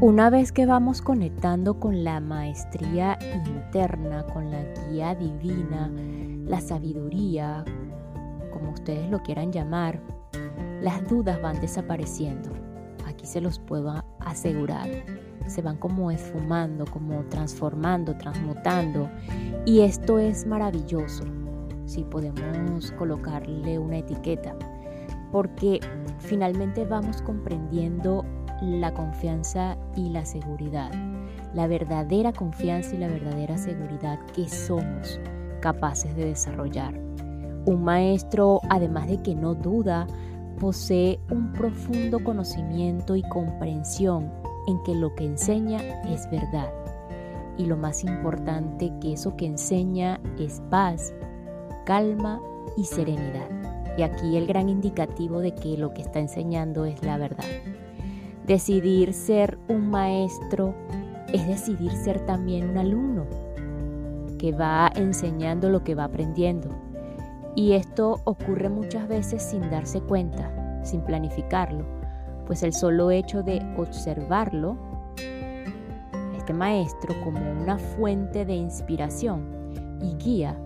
Una vez que vamos conectando con la maestría interna, con la guía divina, la sabiduría, como ustedes lo quieran llamar, las dudas van desapareciendo. Aquí se los puedo asegurar. Se van como esfumando, como transformando, transmutando. Y esto es maravilloso, si podemos colocarle una etiqueta, porque finalmente vamos comprendiendo la confianza y la seguridad, la verdadera confianza y la verdadera seguridad que somos capaces de desarrollar. Un maestro, además de que no duda, posee un profundo conocimiento y comprensión en que lo que enseña es verdad. Y lo más importante, que eso que enseña es paz, calma y serenidad. Y aquí el gran indicativo de que lo que está enseñando es la verdad. Decidir ser un maestro es decidir ser también un alumno que va enseñando lo que va aprendiendo. Y esto ocurre muchas veces sin darse cuenta, sin planificarlo, pues el solo hecho de observarlo, este maestro como una fuente de inspiración y guía,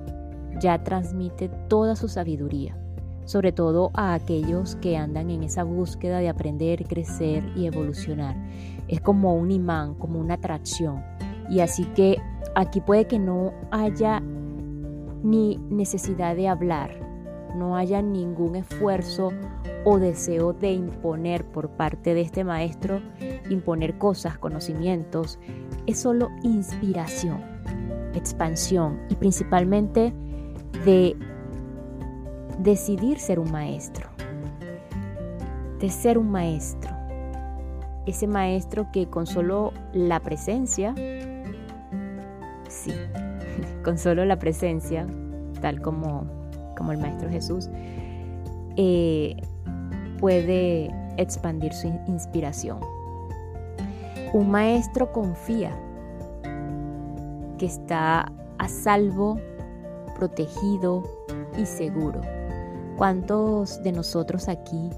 ya transmite toda su sabiduría sobre todo a aquellos que andan en esa búsqueda de aprender, crecer y evolucionar. Es como un imán, como una atracción. Y así que aquí puede que no haya ni necesidad de hablar, no haya ningún esfuerzo o deseo de imponer por parte de este maestro, imponer cosas, conocimientos. Es solo inspiración, expansión y principalmente de decidir ser un maestro, de ser un maestro, ese maestro que con solo la presencia, sí, con solo la presencia, tal como, como el Maestro Jesús, eh, puede expandir su inspiración. Un maestro confía que está a salvo, protegido y seguro ¿Cuántos de nosotros aquí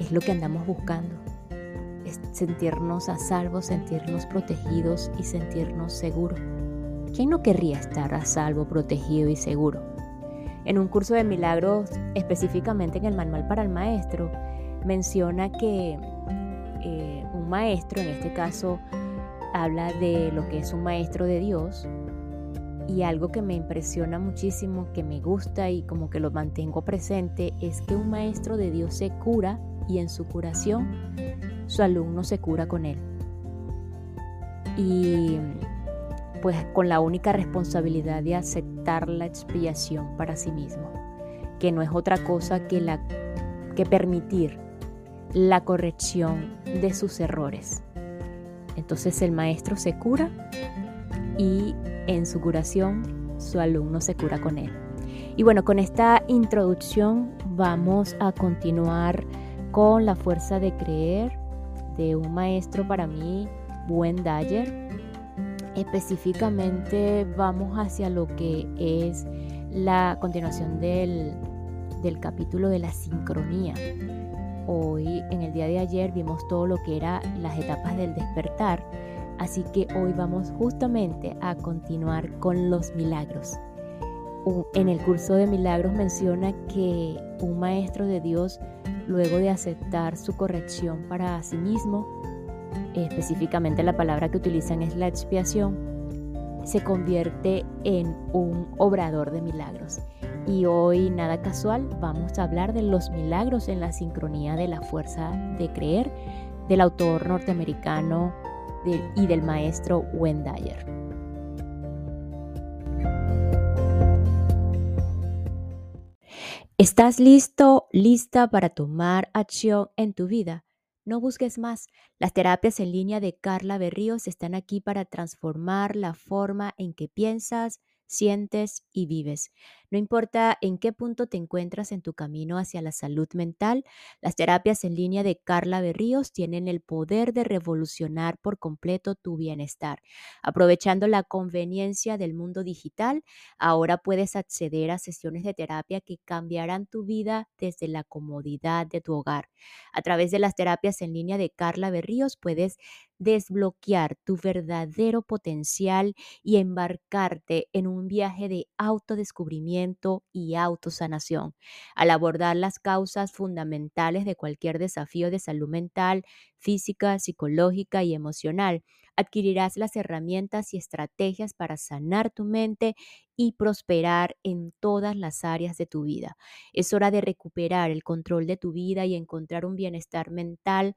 es lo que andamos buscando? Es sentirnos a salvo, sentirnos protegidos y sentirnos seguros. ¿Quién no querría estar a salvo, protegido y seguro? En un curso de milagros, específicamente en el manual para el maestro, menciona que eh, un maestro, en este caso, habla de lo que es un maestro de Dios, y algo que me impresiona muchísimo, que me gusta y como que lo mantengo presente, es que un maestro de Dios se cura y en su curación su alumno se cura con él. Y pues con la única responsabilidad de aceptar la expiación para sí mismo, que no es otra cosa que, la, que permitir la corrección de sus errores. Entonces el maestro se cura y en su curación su alumno se cura con él. Y bueno, con esta introducción vamos a continuar con la fuerza de creer de un maestro para mí, Buen Dyer. Específicamente vamos hacia lo que es la continuación del, del capítulo de la sincronía. Hoy, en el día de ayer, vimos todo lo que era las etapas del despertar Así que hoy vamos justamente a continuar con los milagros. En el curso de milagros menciona que un maestro de Dios, luego de aceptar su corrección para sí mismo, específicamente la palabra que utilizan es la expiación, se convierte en un obrador de milagros. Y hoy, nada casual, vamos a hablar de los milagros en la sincronía de la fuerza de creer del autor norteamericano y del maestro Wendayer. ¿Estás listo, lista para tomar acción en tu vida? No busques más. Las terapias en línea de Carla Berríos están aquí para transformar la forma en que piensas, sientes y vives. No importa en qué punto te encuentras en tu camino hacia la salud mental, las terapias en línea de Carla Berríos tienen el poder de revolucionar por completo tu bienestar. Aprovechando la conveniencia del mundo digital, ahora puedes acceder a sesiones de terapia que cambiarán tu vida desde la comodidad de tu hogar. A través de las terapias en línea de Carla Berríos puedes desbloquear tu verdadero potencial y embarcarte en un viaje de autodescubrimiento y autosanación. Al abordar las causas fundamentales de cualquier desafío de salud mental, física, psicológica y emocional, adquirirás las herramientas y estrategias para sanar tu mente y prosperar en todas las áreas de tu vida. Es hora de recuperar el control de tu vida y encontrar un bienestar mental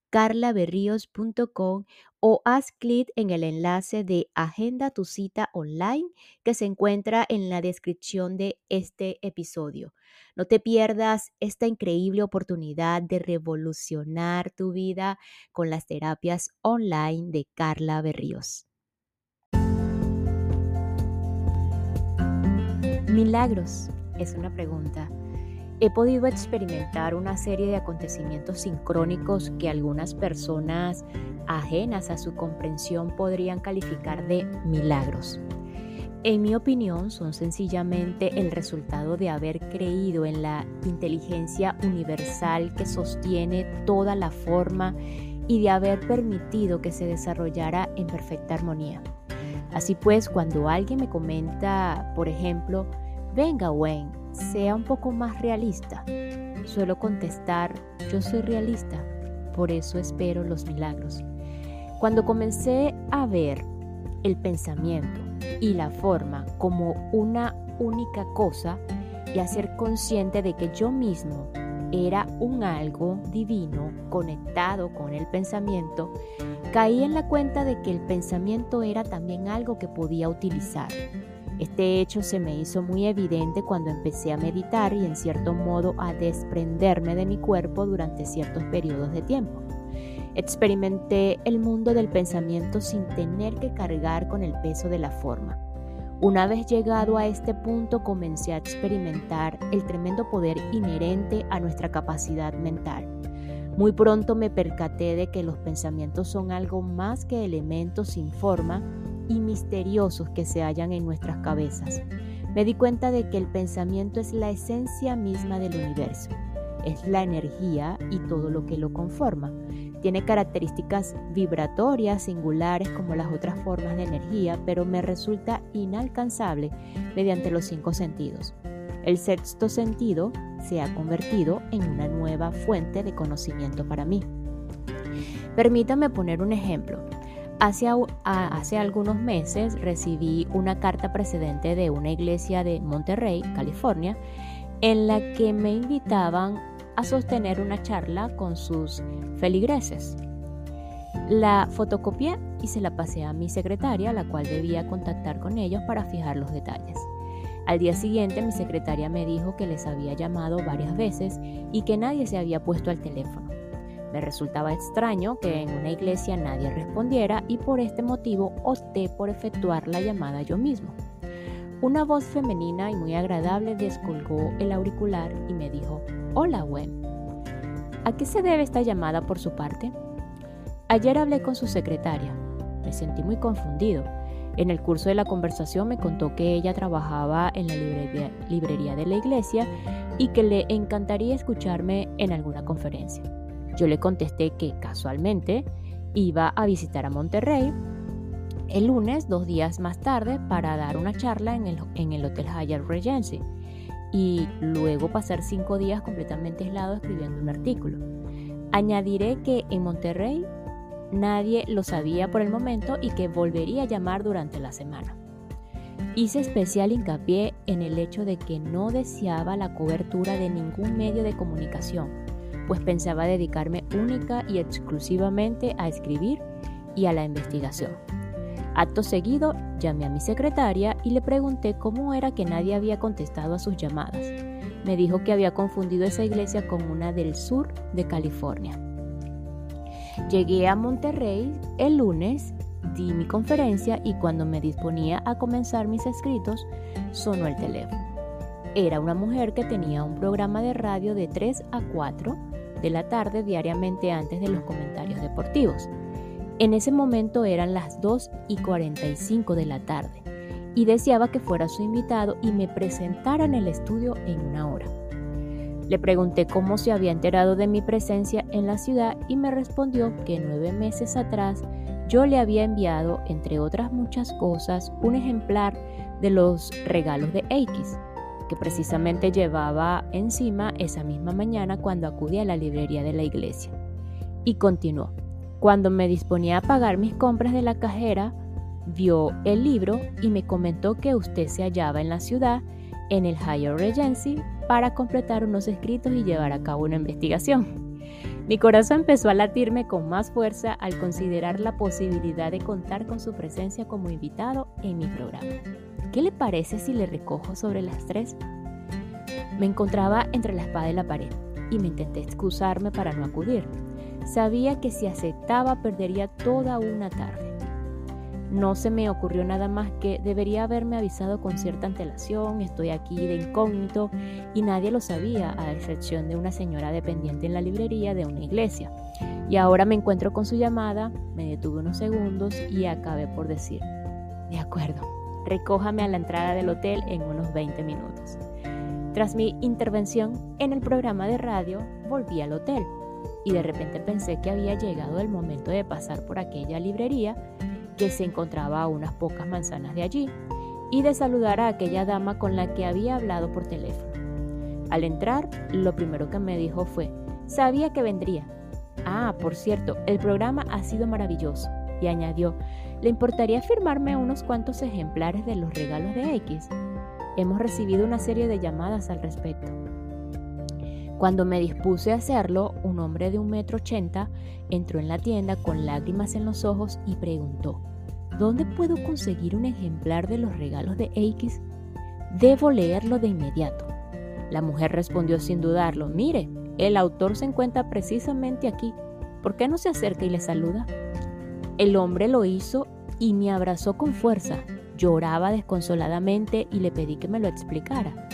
www.carlaberrios.com o haz clic en el enlace de Agenda tu cita online que se encuentra en la descripción de este episodio. No te pierdas esta increíble oportunidad de revolucionar tu vida con las terapias online de Carla Berríos. Milagros es una pregunta he podido experimentar una serie de acontecimientos sincrónicos que algunas personas ajenas a su comprensión podrían calificar de milagros. En mi opinión, son sencillamente el resultado de haber creído en la inteligencia universal que sostiene toda la forma y de haber permitido que se desarrollara en perfecta armonía. Así pues, cuando alguien me comenta, por ejemplo, venga Wayne, sea un poco más realista. Suelo contestar, yo soy realista, por eso espero los milagros. Cuando comencé a ver el pensamiento y la forma como una única cosa y a ser consciente de que yo mismo era un algo divino conectado con el pensamiento, caí en la cuenta de que el pensamiento era también algo que podía utilizar este hecho se me hizo muy evidente cuando empecé a meditar y en cierto modo a desprenderme de mi cuerpo durante ciertos periodos de tiempo. Experimenté el mundo del pensamiento sin tener que cargar con el peso de la forma. Una vez llegado a este punto comencé a experimentar el tremendo poder inherente a nuestra capacidad mental. Muy pronto me percaté de que los pensamientos son algo más que elementos sin forma y misteriosos que se hallan en nuestras cabezas. Me di cuenta de que el pensamiento es la esencia misma del universo, es la energía y todo lo que lo conforma. Tiene características vibratorias singulares como las otras formas de energía, pero me resulta inalcanzable mediante los cinco sentidos. El sexto sentido se ha convertido en una nueva fuente de conocimiento para mí. Permítame poner un ejemplo. Hace, hace, algunos meses recibí una carta precedente de una iglesia de Monterrey, California, en la que me invitaban a sostener una charla con sus feligreses. La fotocopié y se la pasé a mi secretaria, la cual debía contactar con ellos para fijar los detalles. Al día siguiente mi secretaria me dijo que les había llamado varias veces y que nadie se había puesto al teléfono. Me resultaba extraño que en una iglesia nadie respondiera y por este motivo opté por efectuar la llamada yo mismo. Una voz femenina y muy agradable descolgó el auricular y me dijo, Hola, Gwen. ¿A qué se debe esta llamada por su parte? Ayer hablé con su secretaria. Me sentí muy confundido. En el curso de la conversación me contó que ella trabajaba en la librería, librería de la iglesia y que le encantaría escucharme en alguna conferencia. Yo le contesté que casualmente iba a visitar a Monterrey el lunes, dos días más tarde, para dar una charla en el, en el Hotel Hyatt Regency y luego pasar cinco días completamente aislado escribiendo un artículo. Añadiré que en Monterrey nadie lo sabía por el momento y que volvería a llamar durante la semana. Hice especial hincapié en el hecho de que no deseaba la cobertura de ningún medio de comunicación, pues pensaba dedicarme única y exclusivamente a escribir y a la investigación. Acto seguido, llamé a mi secretaria y le pregunté cómo era que nadie había contestado a sus llamadas. Me dijo que había confundido esa iglesia con una del sur de California. Llegué a Monterrey el lunes, di mi conferencia y cuando me disponía a comenzar mis escritos, sonó el teléfono. Era una mujer que tenía un programa de radio de 3 a 4 de la tarde diariamente antes de los comentarios deportivos. En ese momento eran las 2 y 45 de la tarde y deseaba que fuera su invitado y me presentara en el estudio en una hora. Le pregunté cómo se había enterado de mi presencia en la ciudad y me respondió que nueve meses atrás yo le había enviado, entre otras muchas cosas, un ejemplar de los regalos de X, precisamente llevaba encima esa misma mañana cuando acudí a la librería de la iglesia. Y continuó. Cuando me disponía a pagar mis compras de la cajera, vio el libro y me comentó que usted se hallaba en la ciudad, en el Higher Regency, para completar unos escritos y llevar a cabo una investigación. Mi corazón empezó a latirme con más fuerza al considerar la posibilidad de contar con su presencia como invitado en mi programa. ¿Qué le parece si le recojo sobre las tres? Me encontraba entre la espada y la pared y me intenté excusarme para no acudir. Sabía que si aceptaba perdería toda una tarde. No se me ocurrió nada más que debería haberme avisado con cierta antelación, estoy aquí de incógnito y nadie lo sabía, a excepción de una señora dependiente en la librería de una iglesia. Y ahora me encuentro con su llamada, me detuve unos segundos y acabé por decir, de acuerdo, recójame a la entrada del hotel en unos 20 minutos. Tras mi intervención en el programa de radio, volví al hotel y de repente pensé que había llegado el momento de pasar por aquella librería que se encontraba a unas pocas manzanas de allí y de saludar a aquella dama con la que había hablado por teléfono. Al entrar, lo primero que me dijo fue, sabía que vendría. Ah, por cierto, el programa ha sido maravilloso. Y añadió, ¿le importaría firmarme unos cuantos ejemplares de los regalos de X? Hemos recibido una serie de llamadas al respecto. Cuando me dispuse a hacerlo, un hombre de un metro ochenta entró en la tienda con lágrimas en los ojos y preguntó, ¿dónde puedo conseguir un ejemplar de los regalos de X? Debo leerlo de inmediato. La mujer respondió sin dudarlo, mire, el autor se encuentra precisamente aquí. ¿Por qué no se acerca y le saluda? El hombre lo hizo y me abrazó con fuerza. Lloraba desconsoladamente y le pedí que me lo explicara.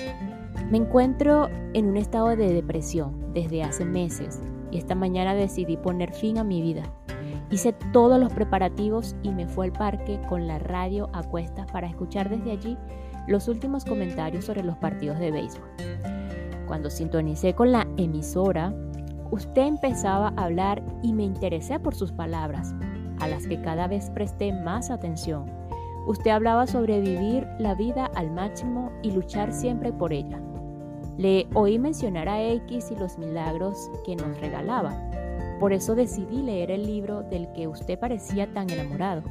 Me encuentro en un estado de depresión desde hace meses y esta mañana decidí poner fin a mi vida. Hice todos los preparativos y me fui al parque con la radio a cuestas para escuchar desde allí los últimos comentarios sobre los partidos de béisbol. Cuando sintonicé con la emisora, usted empezaba a hablar y me interesé por sus palabras, a las que cada vez presté más atención. Usted hablaba sobre vivir la vida al máximo y luchar siempre por ella. Le oí mencionar a X y los milagros que nos regalaba. Por eso decidí leer el libro del que usted parecía tan enamorado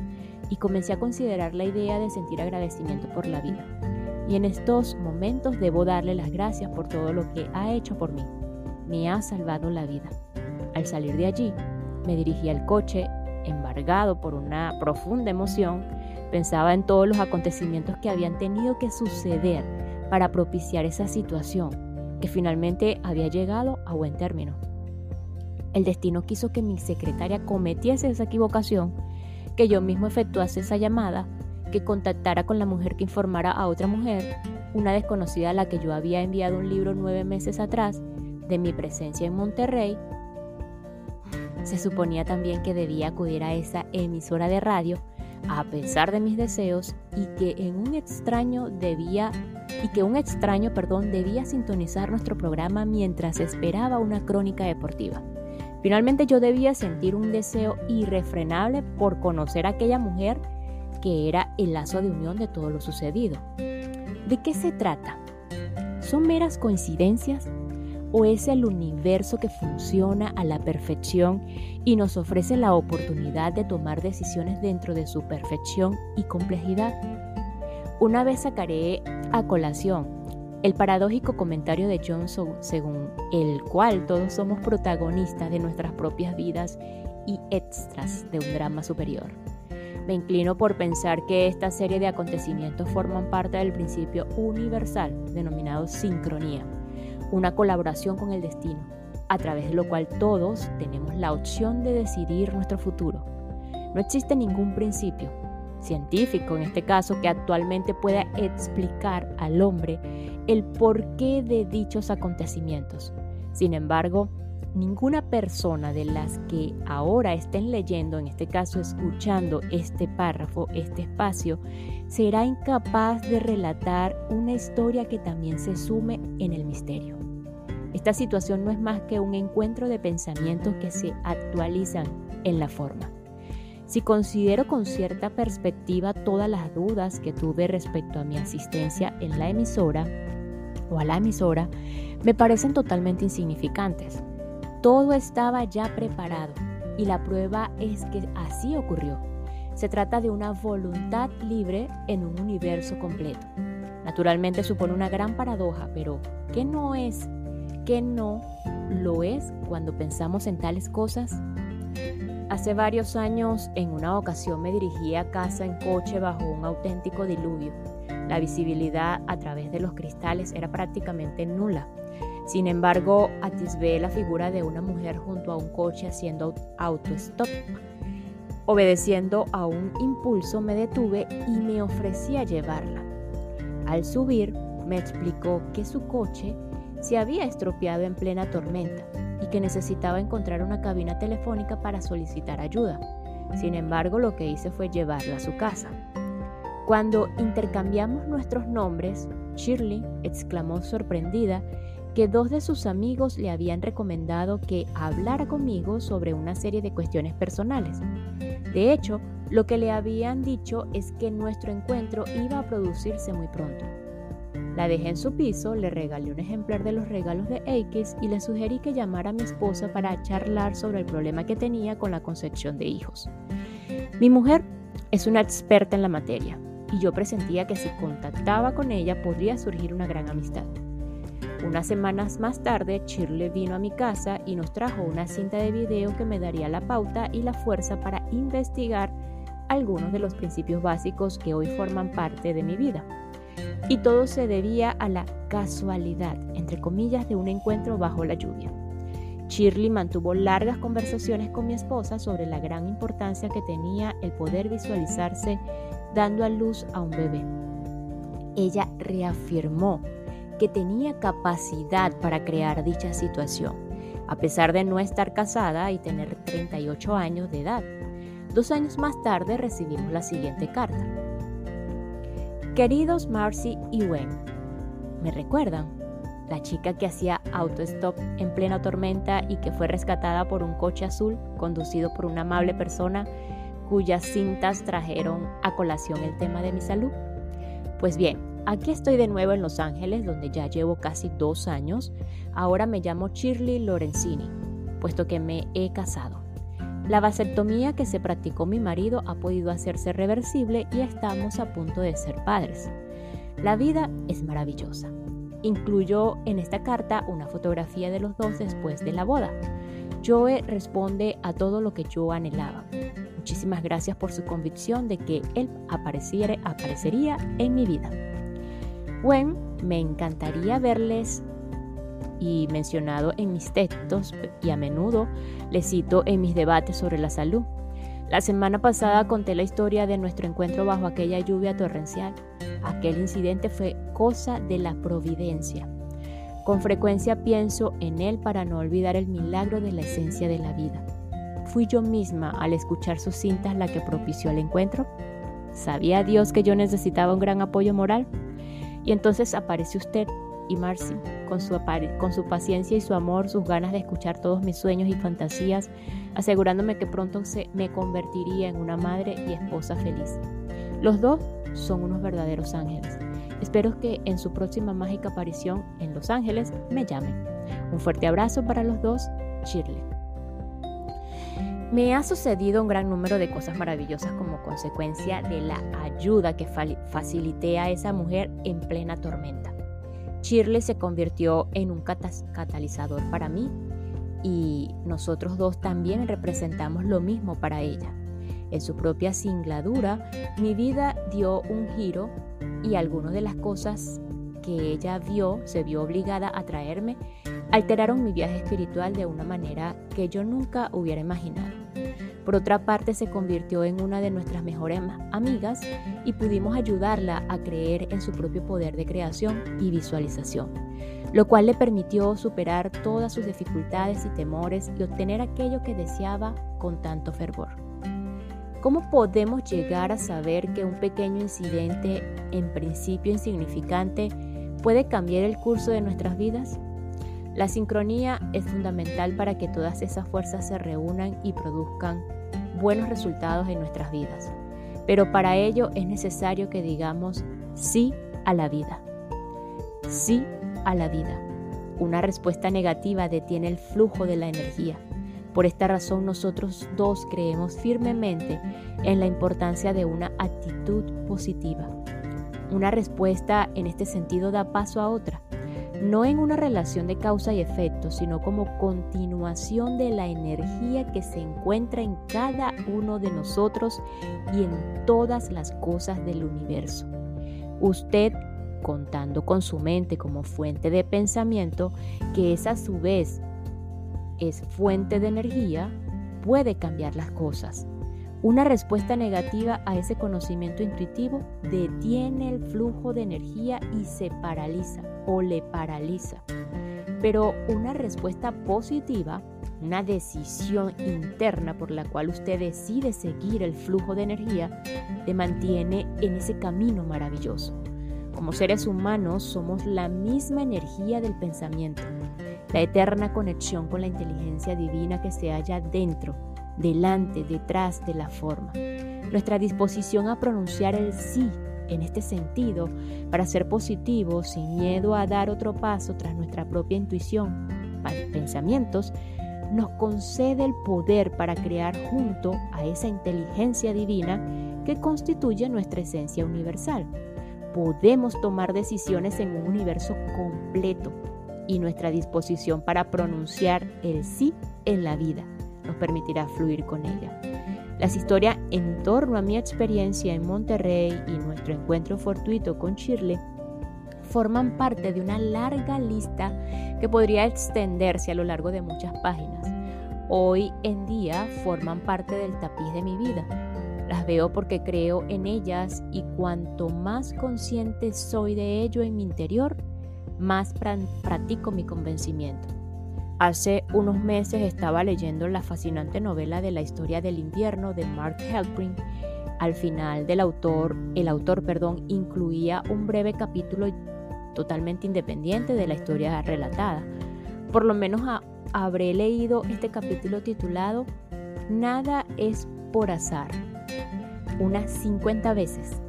y comencé a considerar la idea de sentir agradecimiento por la vida. Y en estos momentos debo darle las gracias por todo lo que ha hecho por mí. Me ha salvado la vida. Al salir de allí, me dirigí al coche, embargado por una profunda emoción, pensaba en todos los acontecimientos que habían tenido que suceder para propiciar esa situación que finalmente había llegado a buen término. El destino quiso que mi secretaria cometiese esa equivocación, que yo mismo efectuase esa llamada, que contactara con la mujer que informara a otra mujer, una desconocida a la que yo había enviado un libro nueve meses atrás de mi presencia en Monterrey. Se suponía también que debía acudir a esa emisora de radio a pesar de mis deseos y que en un extraño debía y que un extraño, perdón, debía sintonizar nuestro programa mientras esperaba una crónica deportiva. Finalmente yo debía sentir un deseo irrefrenable por conocer a aquella mujer que era el lazo de unión de todo lo sucedido. ¿De qué se trata? ¿Son meras coincidencias? ¿O es el universo que funciona a la perfección y nos ofrece la oportunidad de tomar decisiones dentro de su perfección y complejidad? Una vez sacaré a colación el paradójico comentario de Johnson según el cual todos somos protagonistas de nuestras propias vidas y extras de un drama superior. Me inclino por pensar que esta serie de acontecimientos forman parte del principio universal denominado sincronía, una colaboración con el destino, a través de lo cual todos tenemos la opción de decidir nuestro futuro. No existe ningún principio, científico en este caso, que actualmente pueda explicar al hombre el porqué de dichos acontecimientos. Sin embargo, ninguna persona de las que ahora estén leyendo, en este caso escuchando este párrafo, este espacio, será incapaz de relatar una historia que también se sume en el misterio. Esta situación no es más que un encuentro de pensamientos que se actualizan en la forma. Si considero con cierta perspectiva todas las dudas que tuve respecto a mi asistencia en la emisora o a la emisora, me parecen totalmente insignificantes. Todo estaba ya preparado y la prueba es que así ocurrió. Se trata de una voluntad libre en un universo completo. Naturalmente supone una gran paradoja, pero ¿qué no es? ¿Qué no lo es cuando pensamos en tales cosas? Hace varios años, en una ocasión me dirigí a casa en coche bajo un auténtico diluvio. La visibilidad a través de los cristales era prácticamente nula. Sin embargo, atisbé la figura de una mujer junto a un coche haciendo auto-stop. Obedeciendo a un impulso me detuve y me ofrecí a llevarla. Al subir, me explicó que su coche se había estropeado en plena tormenta y que necesitaba encontrar una cabina telefónica para solicitar ayuda. Sin embargo, lo que hice fue llevarla a su casa. Cuando intercambiamos nuestros nombres, Shirley exclamó sorprendida que dos de sus amigos le habían recomendado que hablara conmigo sobre una serie de cuestiones personales. De hecho, lo que le habían dicho es que nuestro encuentro iba a producirse muy pronto. La dejé en su piso, le regalé un ejemplar de los regalos de X y le sugerí que llamara a mi esposa para charlar sobre el problema que tenía con la concepción de hijos. Mi mujer es una experta en la materia y yo presentía que si contactaba con ella podría surgir una gran amistad. Unas semanas más tarde, Shirley vino a mi casa y nos trajo una cinta de video que me daría la pauta y la fuerza para investigar algunos de los principios básicos que hoy forman parte de mi vida y todo se debía a la casualidad, entre comillas, de un encuentro bajo la lluvia. Shirley mantuvo largas conversaciones con mi esposa sobre la gran importancia que tenía el poder visualizarse dando a luz a un bebé. Ella reafirmó que tenía capacidad para crear dicha situación, a pesar de no estar casada y tener 38 años de edad. Dos años más tarde recibimos la siguiente carta. Queridos Marcy y Wayne, ¿me recuerdan? La chica que hacía autostop en plena tormenta y que fue rescatada por un coche azul conducido por una amable persona cuyas cintas trajeron a colación el tema de mi salud. Pues bien, aquí estoy de nuevo en Los Ángeles, donde ya llevo casi dos años. Ahora me llamo Shirley Lorenzini, puesto que me he casado. La vasectomía que se practicó mi marido ha podido hacerse reversible y estamos a punto de ser padres. La vida es maravillosa. Incluyó en esta carta una fotografía de los dos después de la boda. Joe responde a todo lo que yo anhelaba. Muchísimas gracias por su convicción de que él apareciera, aparecería en mi vida. Gwen, me encantaría verles y mencionado en mis textos y a menudo le cito en mis debates sobre la salud. La semana pasada conté la historia de nuestro encuentro bajo aquella lluvia torrencial. Aquel incidente fue cosa de la providencia. Con frecuencia pienso en él para no olvidar el milagro de la esencia de la vida. ¿Fui yo misma al escuchar sus cintas la que propició el encuentro? ¿Sabía Dios que yo necesitaba un gran apoyo moral? Y entonces aparece usted y Marcy, con su, paciencia y su amor, sus ganas de escuchar todos mis sueños y fantasías, asegurándome que pronto me convertiría en una madre y esposa feliz. Los dos son unos verdaderos ángeles. Espero que en su próxima mágica aparición en Los Ángeles me llamen. Un fuerte abrazo para los dos, Shirley. Me ha sucedido un gran número de cosas maravillosas como consecuencia de la ayuda que facilité a esa mujer en plena tormenta. Shirley se convirtió en un catalizador para mí y nosotros dos también representamos lo mismo para ella. En su propia singladura, mi vida dio un giro y algunas de las cosas que ella vio, se vio obligada a traerme, alteraron mi viaje espiritual de una manera que yo nunca hubiera imaginado. Por otra parte, se convirtió en una de nuestras mejores amigas y pudimos ayudarla a creer en su propio poder de creación y visualización, lo cual le permitió superar todas sus dificultades y temores y obtener aquello que deseaba con tanto fervor. ¿Cómo podemos llegar a saber que un pequeño incidente, en principio insignificante, puede cambiar el curso de nuestras vidas? La sincronía es fundamental para que todas esas fuerzas se reúnan y produzcan buenos resultados en nuestras vidas. Pero para ello es necesario que digamos sí a la vida. Sí a la vida. Una respuesta negativa detiene el flujo de la energía. Por esta razón nosotros dos creemos firmemente en la importancia de una actitud positiva. Una respuesta en este sentido da paso a otra, no en una relación de causa y efecto, sino como continuación de la energía que se encuentra en cada uno de nosotros y en todas las cosas del universo. Usted contando con su mente como fuente de pensamiento, que es a su vez es fuente de energía, puede cambiar las cosas. Una respuesta negativa a ese conocimiento intuitivo detiene el flujo de energía y se paraliza o le paraliza. Pero una respuesta positiva, una decisión interna por la cual usted decide seguir el flujo de energía, te mantiene en ese camino maravilloso. Como seres humanos somos la misma energía del pensamiento la eterna conexión con la inteligencia divina que se halla dentro, delante, detrás de la forma. Nuestra disposición a pronunciar el sí en este sentido, para ser positivos, sin miedo a dar otro paso tras nuestra propia intuición, pensamientos, nos concede el poder para crear junto a esa inteligencia divina que constituye nuestra esencia universal. Podemos tomar decisiones en un universo completo, y nuestra disposición para pronunciar el sí en la vida nos permitirá fluir con ella. Las historias en torno a mi experiencia en Monterrey y nuestro encuentro fortuito con Shirley forman parte de una larga lista que podría extenderse a lo largo de muchas páginas. Hoy en día forman parte del tapiz de mi vida. Las veo porque creo en ellas y cuanto más consciente soy de ello en mi interior, más practico mi convencimiento. Hace unos meses estaba leyendo la fascinante novela de la historia del invierno de Mark Helpring. Al final del autor, el autor, perdón, incluía un breve capítulo totalmente independiente de la historia relatada. Por lo menos habré leído este capítulo titulado Nada es por azar, unas 50 veces.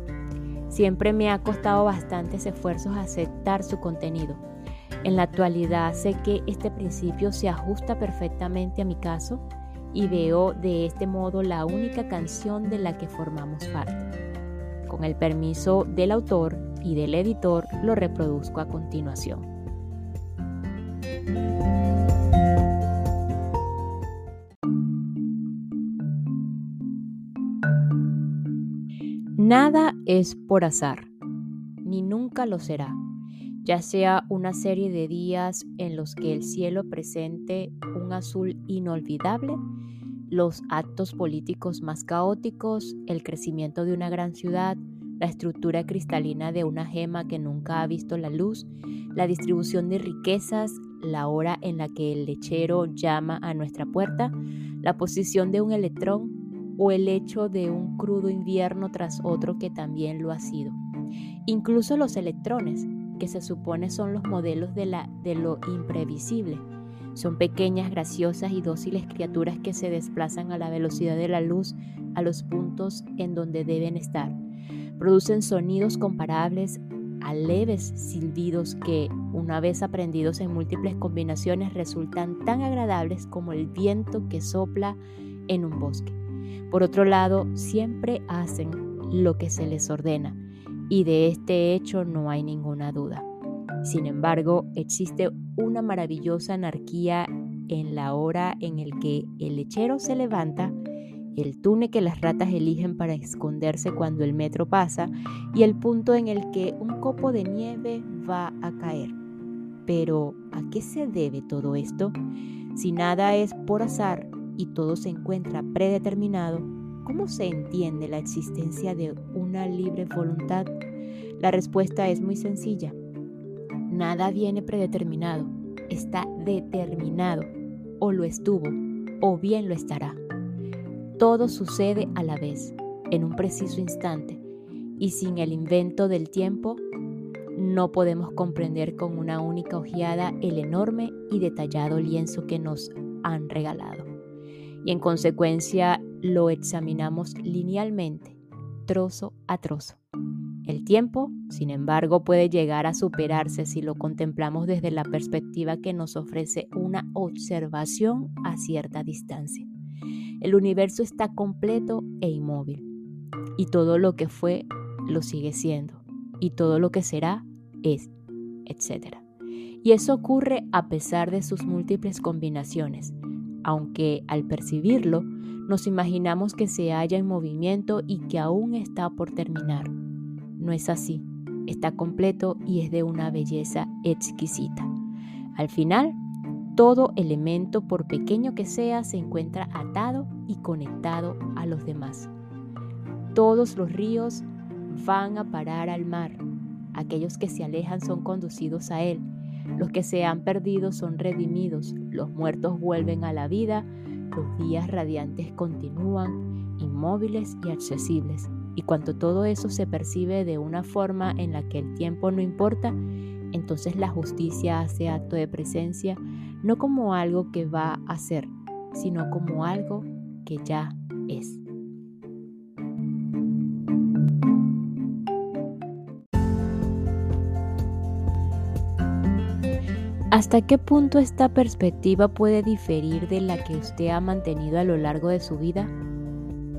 Siempre me ha costado bastantes esfuerzos aceptar su contenido. En la actualidad sé que este principio se ajusta perfectamente a mi caso y veo de este modo la única canción de la que formamos parte. Con el permiso del autor y del editor lo reproduzco a continuación. Nada es por azar, ni nunca lo será, ya sea una serie de días en los que el cielo presente un azul inolvidable, los actos políticos más caóticos, el crecimiento de una gran ciudad, la estructura cristalina de una gema que nunca ha visto la luz, la distribución de riquezas, la hora en la que el lechero llama a nuestra puerta, la posición de un electrón, o el hecho de un crudo invierno tras otro que también lo ha sido. Incluso los electrones, que se supone son los modelos de, la, de lo imprevisible, son pequeñas, graciosas y dóciles criaturas que se desplazan a la velocidad de la luz a los puntos en donde deben estar. Producen sonidos comparables a leves silbidos que, una vez aprendidos en múltiples combinaciones, resultan tan agradables como el viento que sopla en un bosque. Por otro lado, siempre hacen lo que se les ordena, y de este hecho no hay ninguna duda. Sin embargo, existe una maravillosa anarquía en la hora en el que el lechero se levanta, el túnel que las ratas eligen para esconderse cuando el metro pasa y el punto en el que un copo de nieve va a caer. Pero, ¿a qué se debe todo esto? Si nada es por azar y todo se encuentra predeterminado, ¿cómo se entiende la existencia de una libre voluntad? La respuesta es muy sencilla. Nada viene predeterminado, está determinado, o lo estuvo, o bien lo estará. Todo sucede a la vez, en un preciso instante, y sin el invento del tiempo, no podemos comprender con una única ojeada el enorme y detallado lienzo que nos han regalado. Y en consecuencia lo examinamos linealmente, trozo a trozo. El tiempo, sin embargo, puede llegar a superarse si lo contemplamos desde la perspectiva que nos ofrece una observación a cierta distancia. El universo está completo e inmóvil, y todo lo que fue lo sigue siendo, y todo lo que será es, etc. Y eso ocurre a pesar de sus múltiples combinaciones, aunque al percibirlo nos imaginamos que se halla en movimiento y que aún está por terminar no es así, está completo y es de una belleza exquisita. Al final, todo elemento, por pequeño que sea, se encuentra atado y conectado a los demás. Todos los ríos van a parar al mar. Aquellos que se alejan son conducidos a él. Los que se han perdido son redimidos. Los muertos vuelven a la vida. Los días radiantes continúan, inmóviles y accesibles. Y cuando todo eso se percibe de una forma en la que el tiempo no importa, entonces la justicia hace acto de presencia no como algo que va a ser, sino como algo que ya es. ¿Hasta qué punto esta perspectiva puede diferir de la que usted ha mantenido a lo largo de su vida?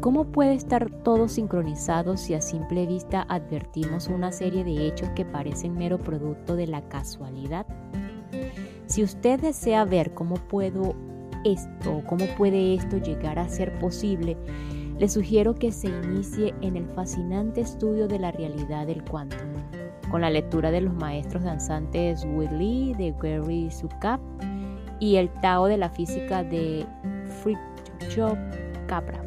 ¿Cómo puede estar todo sincronizado si a simple vista advertimos una serie de hechos que parecen mero producto de la casualidad? Si usted desea ver cómo puedo esto, cómo puede esto llegar a ser posible, le sugiero que se inicie en el fascinante estudio de la realidad del cuánto, con la lectura de los maestros danzantes Willy de Gary Sukap y el Tao de la física de Fritjof Capra.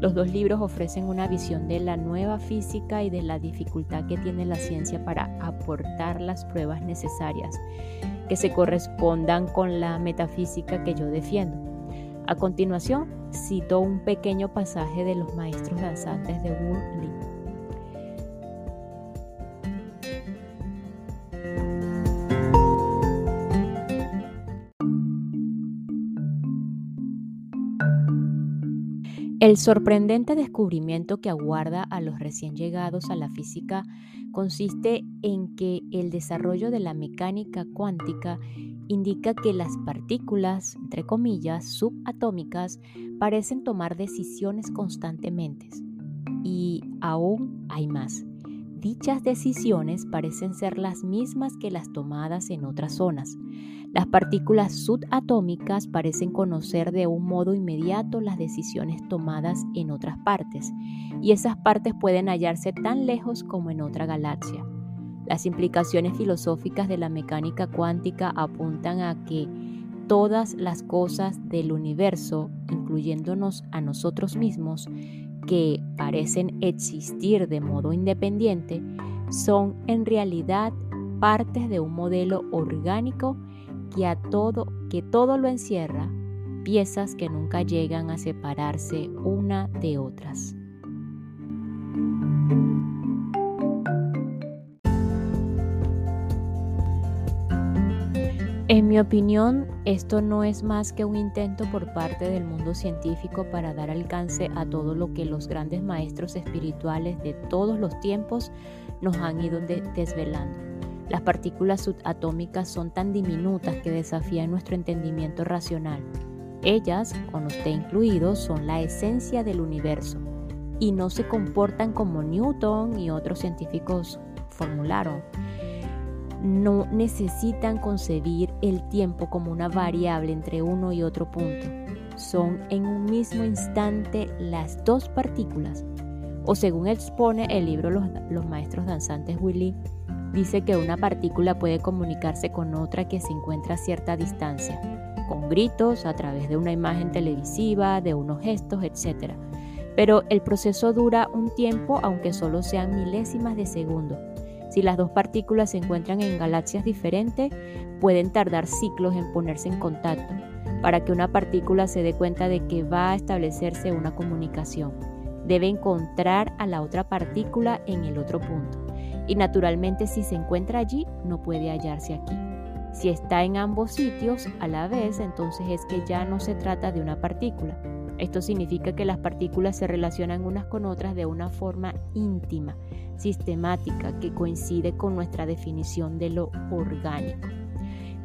Los dos libros ofrecen una visión de la nueva física y de la dificultad que tiene la ciencia para aportar las pruebas necesarias que se correspondan con la metafísica que yo defiendo. A continuación, cito un pequeño pasaje de los maestros danzantes de Wu El sorprendente descubrimiento que aguarda a los recién llegados a la física consiste en que el desarrollo de la mecánica cuántica indica que las partículas, entre comillas, subatómicas, parecen tomar decisiones constantemente. Y aún hay más. Dichas decisiones parecen ser las mismas que las tomadas en otras zonas. Las partículas subatómicas parecen conocer de un modo inmediato las decisiones tomadas en otras partes, y esas partes pueden hallarse tan lejos como en otra galaxia. Las implicaciones filosóficas de la mecánica cuántica apuntan a que todas las cosas del universo, incluyéndonos a nosotros mismos, que parecen existir de modo independiente son en realidad partes de un modelo orgánico que a todo que todo lo encierra, piezas que nunca llegan a separarse una de otras. En mi opinión, esto no es más que un intento por parte del mundo científico para dar alcance a todo lo que los grandes maestros espirituales de todos los tiempos nos han ido desvelando. Las partículas subatómicas son tan diminutas que desafían nuestro entendimiento racional. Ellas, con usted incluido, son la esencia del universo y no se comportan como Newton y otros científicos formularon no necesitan concebir el tiempo como una variable entre uno y otro punto. Son en un mismo instante las dos partículas. O según expone el libro Los, Maestros Danzantes Willy, dice que una partícula puede comunicarse con otra que se encuentra a cierta distancia, con gritos, a través de una imagen televisiva, de unos gestos, etc. Pero el proceso dura un tiempo aunque solo sean milésimas de segundo si las dos partículas se encuentran en galaxias diferentes, pueden tardar ciclos en ponerse en contacto para que una partícula se dé cuenta de que va a establecerse una comunicación. Debe encontrar a la otra partícula en el otro punto. Y naturalmente si se encuentra allí, no puede hallarse aquí. Si está en ambos sitios a la vez, entonces es que ya no se trata de una partícula. Esto significa que las partículas se relacionan unas con otras de una forma íntima, sistemática que coincide con nuestra definición de lo orgánico.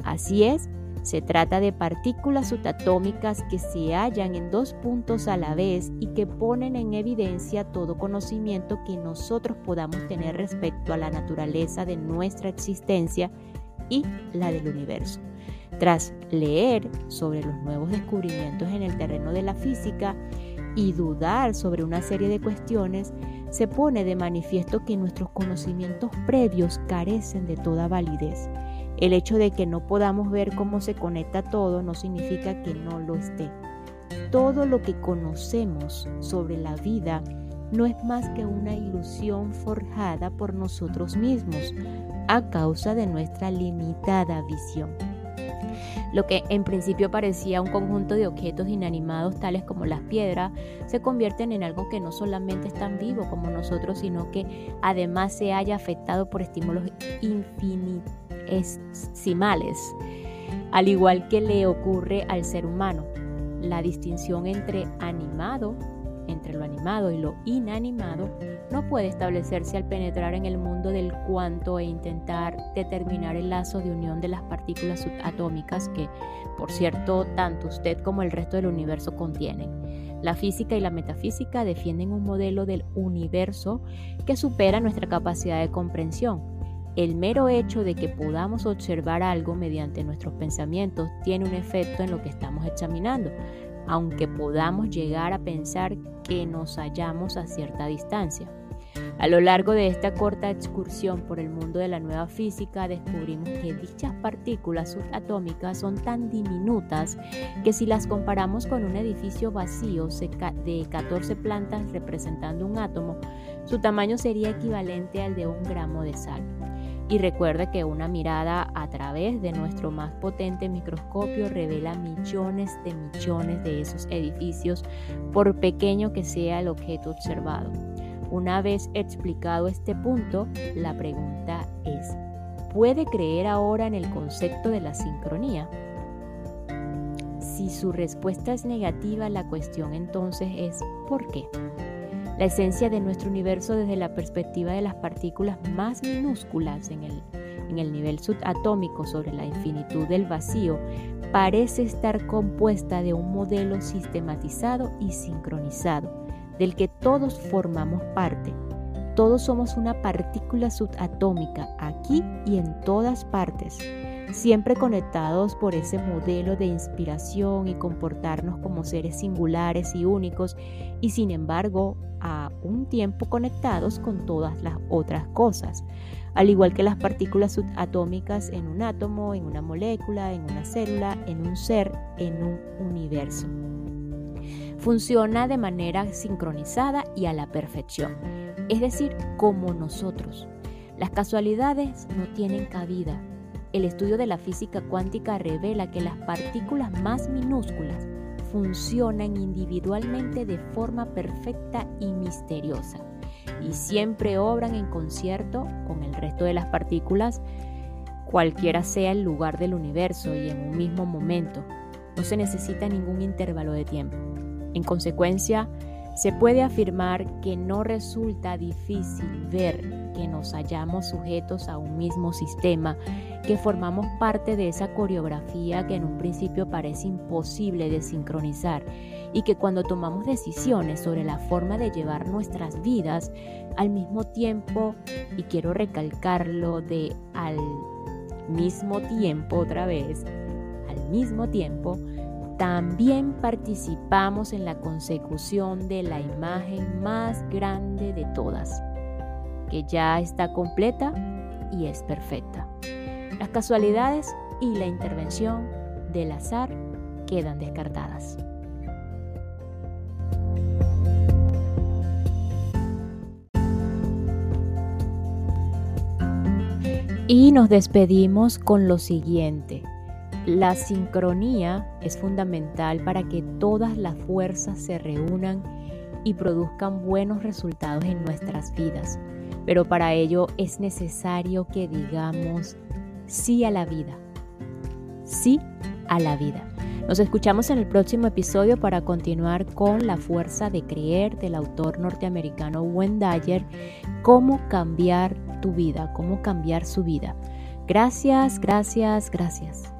Así es, se trata de partículas subatómicas que se hallan en dos puntos a la vez y que ponen en evidencia todo conocimiento que nosotros podamos tener respecto a la naturaleza de nuestra existencia y la del universo. Tras leer sobre los nuevos descubrimientos en el terreno de la física y dudar sobre una serie de cuestiones, se pone de manifiesto que nuestros conocimientos previos carecen de toda validez. El hecho de que no podamos ver cómo se conecta todo no significa que no lo esté. Todo lo que conocemos sobre la vida no es más que una ilusión forjada por nosotros mismos a causa de nuestra limitada visión. Lo que en principio parecía un conjunto de objetos inanimados tales como las piedras, se convierten en algo que no solamente es tan vivo como nosotros, sino que además se haya afectado por estímulos infinitesimales, al igual que le ocurre al ser humano. La distinción entre animado entre lo animado y lo inanimado no puede establecerse al penetrar en el mundo del cuanto e intentar determinar el lazo de unión de las partículas subatómicas que, por cierto, tanto usted como el resto del universo contienen. La física y la metafísica defienden un modelo del universo que supera nuestra capacidad de comprensión. El mero hecho de que podamos observar algo mediante nuestros pensamientos tiene un efecto en lo que estamos examinando, aunque podamos llegar a pensar que nos hallamos a cierta distancia. A lo largo de esta corta excursión por el mundo de la nueva física descubrimos que dichas partículas subatómicas son tan diminutas que si las comparamos con un edificio vacío de 14 plantas representando un átomo, su tamaño sería equivalente al de un gramo de sal. Y recuerde que una mirada a través de nuestro más potente microscopio revela millones de millones de esos edificios, por pequeño que sea el objeto observado. Una vez explicado este punto, la pregunta es, ¿puede creer ahora en el concepto de la sincronía? Si su respuesta es negativa, la cuestión entonces es ¿por qué? La esencia de nuestro universo desde la perspectiva de las partículas más minúsculas en el, en el nivel subatómico sobre la infinitud del vacío parece estar compuesta de un modelo sistematizado y sincronizado, del que todos formamos parte. Todos somos una partícula subatómica aquí y en todas partes, siempre conectados por ese modelo de inspiración y comportarnos como seres singulares y únicos y sin embargo a un tiempo conectados con todas las otras cosas, al igual que las partículas subatómicas en un átomo, en una molécula, en una célula, en un ser, en un universo. Funciona de manera sincronizada y a la perfección, es decir, como nosotros. Las casualidades no tienen cabida. El estudio de la física cuántica revela que las partículas más minúsculas funcionan individualmente de forma perfecta y misteriosa y siempre obran en concierto con el resto de las partículas cualquiera sea el lugar del universo y en un mismo momento. No se necesita ningún intervalo de tiempo. En consecuencia, se puede afirmar que no resulta difícil ver que nos hallamos sujetos a un mismo sistema, que formamos parte de esa coreografía que en un principio parece imposible de sincronizar y que cuando tomamos decisiones sobre la forma de llevar nuestras vidas, al mismo tiempo, y quiero recalcarlo de al mismo tiempo otra vez, al mismo tiempo, también participamos en la consecución de la imagen más grande de todas, que ya está completa y es perfecta. Las casualidades y la intervención del azar quedan descartadas. Y nos despedimos con lo siguiente. La sincronía es fundamental para que todas las fuerzas se reúnan y produzcan buenos resultados en nuestras vidas. Pero para ello es necesario que digamos sí a la vida. Sí a la vida. Nos escuchamos en el próximo episodio para continuar con La fuerza de creer del autor norteamericano Wendayer, cómo cambiar tu vida, cómo cambiar su vida. Gracias, gracias, gracias.